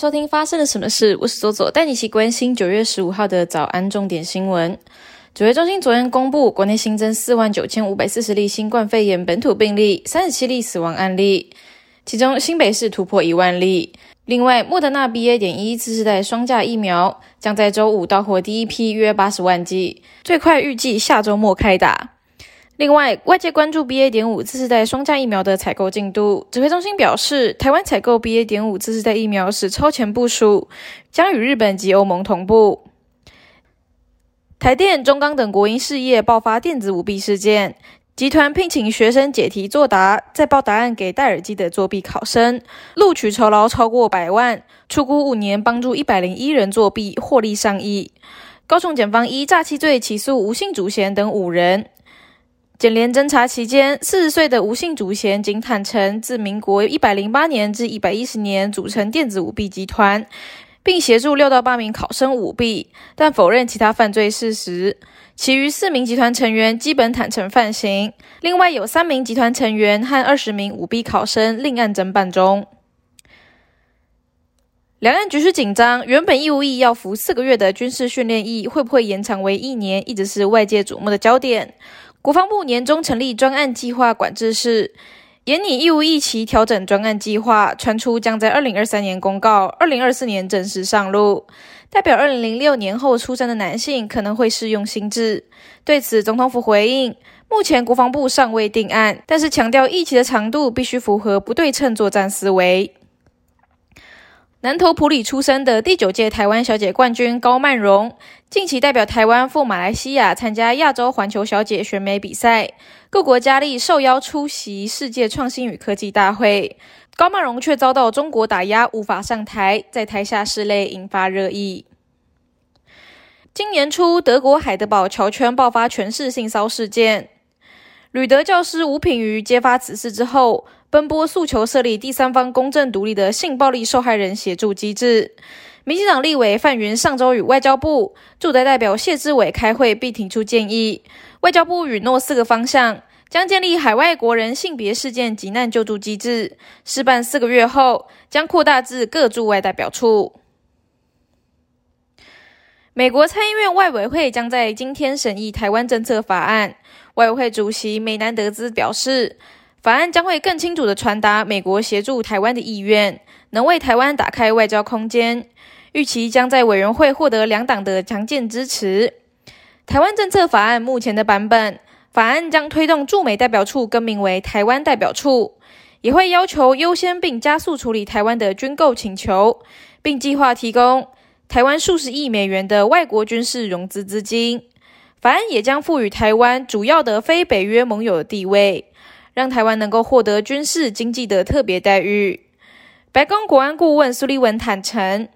收听发生了什么事？我是左左，带你一起关心九月十五号的早安重点新闻。指挥中心昨天公布，国内新增四万九千五百四十例新冠肺炎本土病例，三十七例死亡案例，其中新北市突破一万例。另外，莫德纳 BA. 点一次世代双价疫苗将在周五到货第一批约八十万剂，最快预计下周末开打。另外，外界关注 BA. 点五次世代双价疫苗的采购进度。指挥中心表示，台湾采购 BA. 点五次世代疫苗是超前部署，将与日本及欧盟同步。台电、中钢等国营事业爆发电子舞弊事件，集团聘请学生解题作答，再报答案给戴耳机的作弊考生，录取酬劳超过百万，出估五年帮助一百零一人作弊，获利上亿。高雄检方依诈欺罪起诉吴姓主嫌等五人。检联侦查期间，四十岁的吴姓主嫌仅坦承自民国一百零八年至一百一十年组成电子舞弊集团，并协助六到八名考生舞弊，但否认其他犯罪事实。其余四名集团成员基本坦承犯行，另外有三名集团成员和二十名舞弊考生另案侦办中。两岸局势紧张，原本义务役要服四个月的军事训练役，会不会延长为一年，一直是外界瞩目的焦点。国防部年中成立专案计划管制室，严拟义务役期调整专案计划，传出将在二零二三年公告，二零二四年正式上路。代表二零零六年后出生的男性可能会适用新制。对此，总统府回应，目前国防部尚未定案，但是强调役期的长度必须符合不对称作战思维。南投普里出生的第九届台湾小姐冠军高曼荣，近期代表台湾赴马来西亚参加亚洲环球小姐选美比赛，各国佳丽受邀出席世界创新与科技大会，高曼荣却遭到中国打压，无法上台，在台下拭泪，引发热议。今年初，德国海德堡桥圈爆发全市性骚事件，吕德教师吴品瑜揭发此事之后。奔波诉求设立第三方公正独立的性暴力受害人协助机制。民进党立委范云上周与外交部驻台代表谢志伟开会，并提出建议。外交部允诺四个方向，将建立海外国人性别事件急难救助机制。试办四个月后，将扩大至各驻外代表处。美国参议院外委会将在今天审议台湾政策法案。外委会主席梅南德兹表示。法案将会更清楚地传达美国协助台湾的意愿，能为台湾打开外交空间。预期将在委员会获得两党的强健支持。台湾政策法案目前的版本，法案将推动驻美代表处更名为台湾代表处，也会要求优先并加速处理台湾的军购请求，并计划提供台湾数十亿美元的外国军事融资资金。法案也将赋予台湾主要的非北约盟友的地位。让台湾能够获得军事经济的特别待遇。白宫国安顾问苏利文坦承，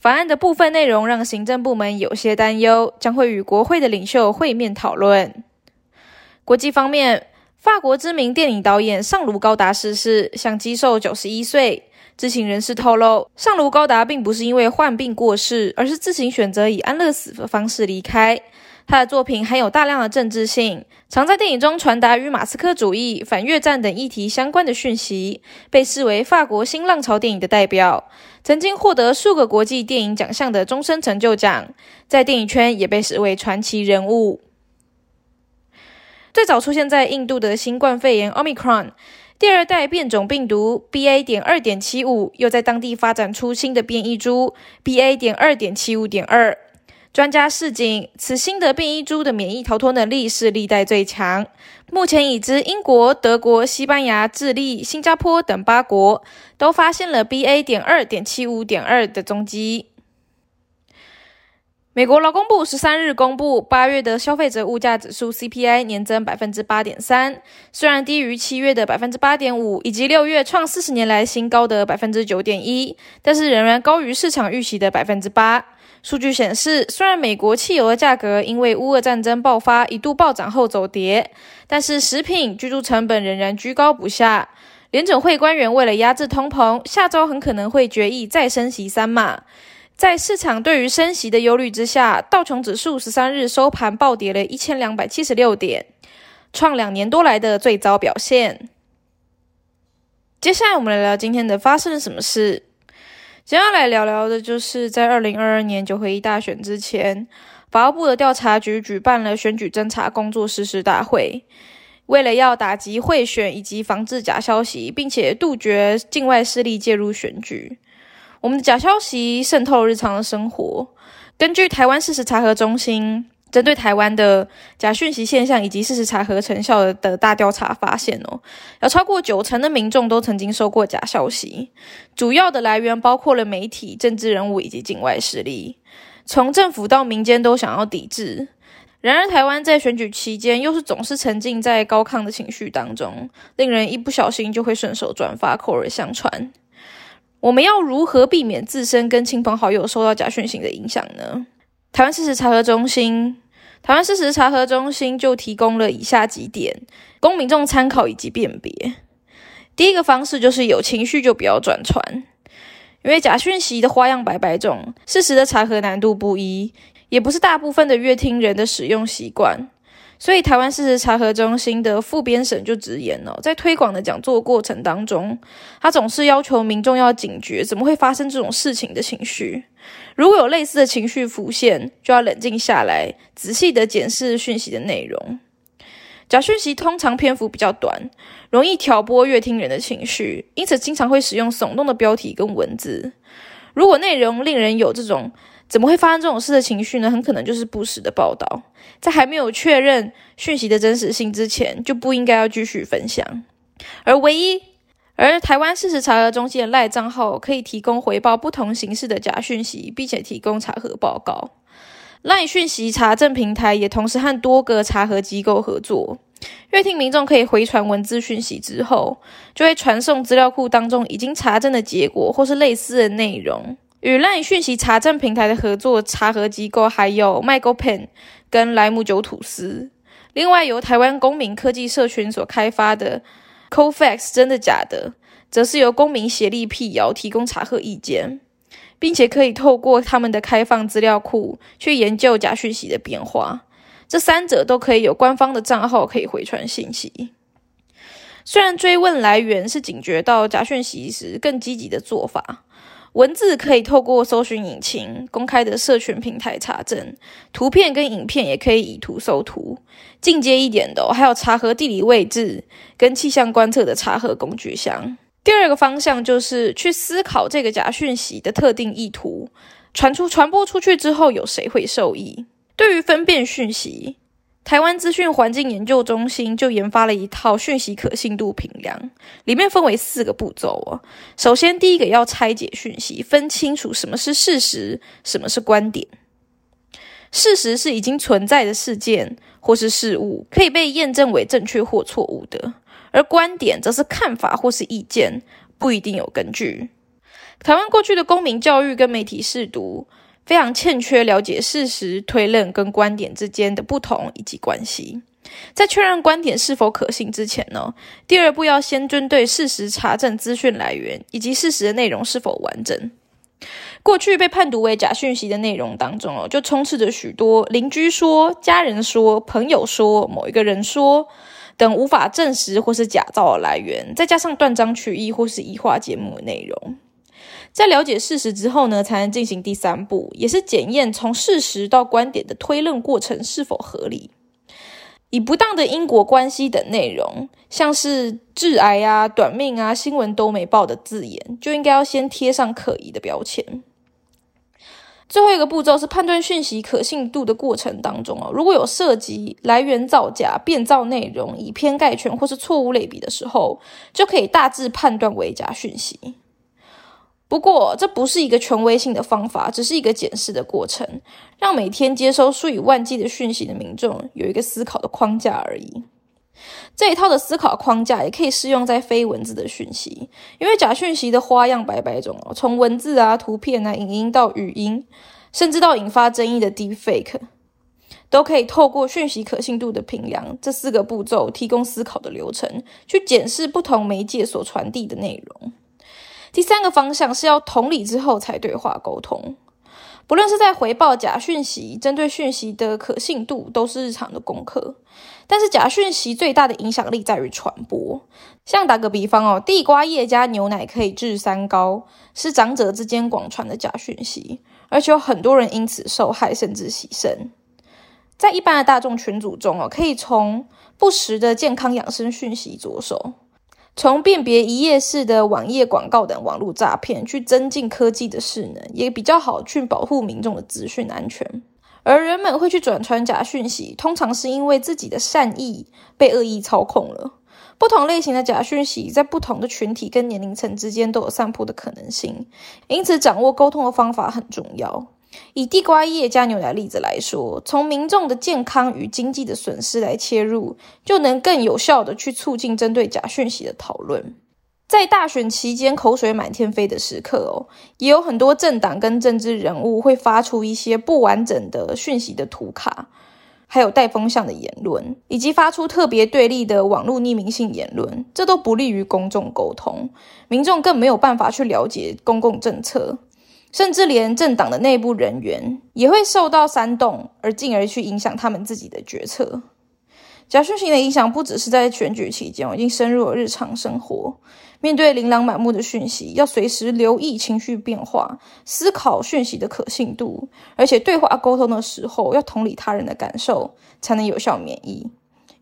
法案的部分内容让行政部门有些担忧，将会与国会的领袖会面讨论。国际方面，法国知名电影导演尚卢高达逝世，享基寿九十一岁。知情人士透露，尚卢高达并不是因为患病过世，而是自行选择以安乐死的方式离开。他的作品含有大量的政治性，常在电影中传达与马斯克主义、反越战等议题相关的讯息，被视为法国新浪潮电影的代表。曾经获得数个国际电影奖项的终身成就奖，在电影圈也被视为传奇人物。最早出现在印度的新冠肺炎 Omicron 第二代变种病毒 BA. 点二点七五，又在当地发展出新的变异株 BA. 点二点七五点二。专家示警，此新的变异株的免疫逃脱能力是历代最强。目前已知英国、德国、西班牙、智利、新加坡等八国都发现了 BA. 点二点七五点二的踪迹。美国劳工部十三日公布八月的消费者物价指数 CPI 年增百分之八点三，虽然低于七月的百分之八点五，以及六月创四十年来新高的百分之九点一，但是仍然高于市场预期的百分之八。数据显示，虽然美国汽油的价格因为乌俄战争爆发一度暴涨后走跌，但是食品、居住成本仍然居高不下。联准会官员为了压制通膨，下周很可能会决议再升息三码。在市场对于升息的忧虑之下，道琼指数十三日收盘暴跌了一千两百七十六点，创两年多来的最糟表现。接下来，我们来聊今天的发生了什么事。接下来聊聊的就是在二零二二年九合一大选之前，法务部的调查局举办了选举侦查工作实施大会，为了要打击贿选以及防治假消息，并且杜绝境外势力介入选举。我们的假消息渗透日常的生活。根据台湾事实查核中心。针对台湾的假讯息现象以及事实查核成效的大调查发现哦，有超过九成的民众都曾经收过假消息，主要的来源包括了媒体、政治人物以及境外势力，从政府到民间都想要抵制。然而，台湾在选举期间又是总是沉浸在高亢的情绪当中，令人一不小心就会顺手转发、口耳相传。我们要如何避免自身跟亲朋好友受到假讯息的影响呢？台湾事实查核中心，台湾事实查核中心就提供了以下几点，供民众参考以及辨别。第一个方式就是有情绪就不要转传，因为假讯息的花样百百种，事实的查核难度不一，也不是大部分的乐听人的使用习惯。所以，台湾事实查核中心的副编审就直言了，在推广的讲座过程当中，他总是要求民众要警觉，怎么会发生这种事情的情绪。如果有类似的情绪浮现，就要冷静下来，仔细的检视讯息的内容。假讯息通常篇幅比较短，容易挑拨乐听人的情绪，因此经常会使用耸动的标题跟文字。如果内容令人有这种怎么会发生这种事的情绪呢？很可能就是不实的报道。在还没有确认讯息的真实性之前，就不应该要继续分享。而唯一，而台湾事实查核中心的赖账号可以提供回报不同形式的假讯息，并且提供查核报告。赖讯息查证平台也同时和多个查核机构合作。乐听民众可以回传文字讯息之后，就会传送资料库当中已经查证的结果或是类似的内容。与赖讯息查证平台的合作查核机构还有 MicroPen。跟莱姆酒吐司，另外由台湾公民科技社群所开发的 CoFax 真的假的，则是由公民协力辟谣提供查核意见，并且可以透过他们的开放资料库去研究假讯息的变化。这三者都可以有官方的账号可以回传信息。虽然追问来源是警觉到假讯息时更积极的做法。文字可以透过搜寻引擎、公开的社群平台查证，图片跟影片也可以以图搜图。进阶一点的，还有查核地理位置跟气象观测的查核工具箱。第二个方向就是去思考这个假讯息的特定意图，传出传播出去之后，有谁会受益？对于分辨讯息。台湾资讯环境研究中心就研发了一套讯息可信度评量，里面分为四个步骤哦。首先，第一个要拆解讯息，分清楚什么是事实，什么是观点。事实是已经存在的事件或是事物，可以被验证为正确或错误的；而观点则是看法或是意见，不一定有根据。台湾过去的公民教育跟媒体试读。非常欠缺了解事实推论跟观点之间的不同以及关系。在确认观点是否可信之前呢，第二步要先针对事实查证资讯来源以及事实的内容是否完整。过去被判读为假讯息的内容当中哦，就充斥着许多邻居说、家人说、朋友说、某一个人说等无法证实或是假造的来源，再加上断章取义或是异化节目的内容。在了解事实之后呢，才能进行第三步，也是检验从事实到观点的推论过程是否合理。以不当的因果关系等内容，像是致癌啊、短命啊、新闻都没报的字眼，就应该要先贴上可疑的标签。最后一个步骤是判断讯息可信度的过程当中哦，如果有涉及来源造假、变造内容、以偏概全或是错误类比的时候，就可以大致判断为假讯息。不过，这不是一个权威性的方法，只是一个检视的过程，让每天接收数以万计的讯息的民众有一个思考的框架而已。这一套的思考框架也可以适用在非文字的讯息，因为假讯息的花样百百种哦，从文字啊、图片啊、影音到语音，甚至到引发争议的 deepfake，都可以透过讯息可信度的评量这四个步骤，提供思考的流程，去检视不同媒介所传递的内容。第三个方向是要同理之后才对话沟通，不论是在回报假讯息，针对讯息的可信度，都是日常的功课。但是假讯息最大的影响力在于传播。像打个比方哦，地瓜叶加牛奶可以治三高，是长者之间广传的假讯息，而且有很多人因此受害，甚至牺牲。在一般的大众群组中哦，可以从不实的健康养生讯息着手。从辨别一页式的网页广告等网络诈骗，去增进科技的势能，也比较好去保护民众的资讯安全。而人们会去转传假讯息，通常是因为自己的善意被恶意操控了。不同类型的假讯息，在不同的群体跟年龄层之间都有散布的可能性，因此掌握沟通的方法很重要。以地瓜叶加牛奶例子来说，从民众的健康与经济的损失来切入，就能更有效的去促进针对假讯息的讨论。在大选期间口水满天飞的时刻哦，也有很多政党跟政治人物会发出一些不完整的讯息的图卡，还有带风向的言论，以及发出特别对立的网络匿名性言论，这都不利于公众沟通，民众更没有办法去了解公共政策。甚至连政党的内部人员也会受到煽动，而进而去影响他们自己的决策。假讯息的影响不只是在选举期间，已经深入了日常生活。面对琳琅满目的讯息，要随时留意情绪变化，思考讯息的可信度，而且对话沟通的时候要同理他人的感受，才能有效免疫。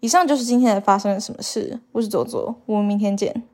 以上就是今天的发生了什么事。我是左左，我们明天见。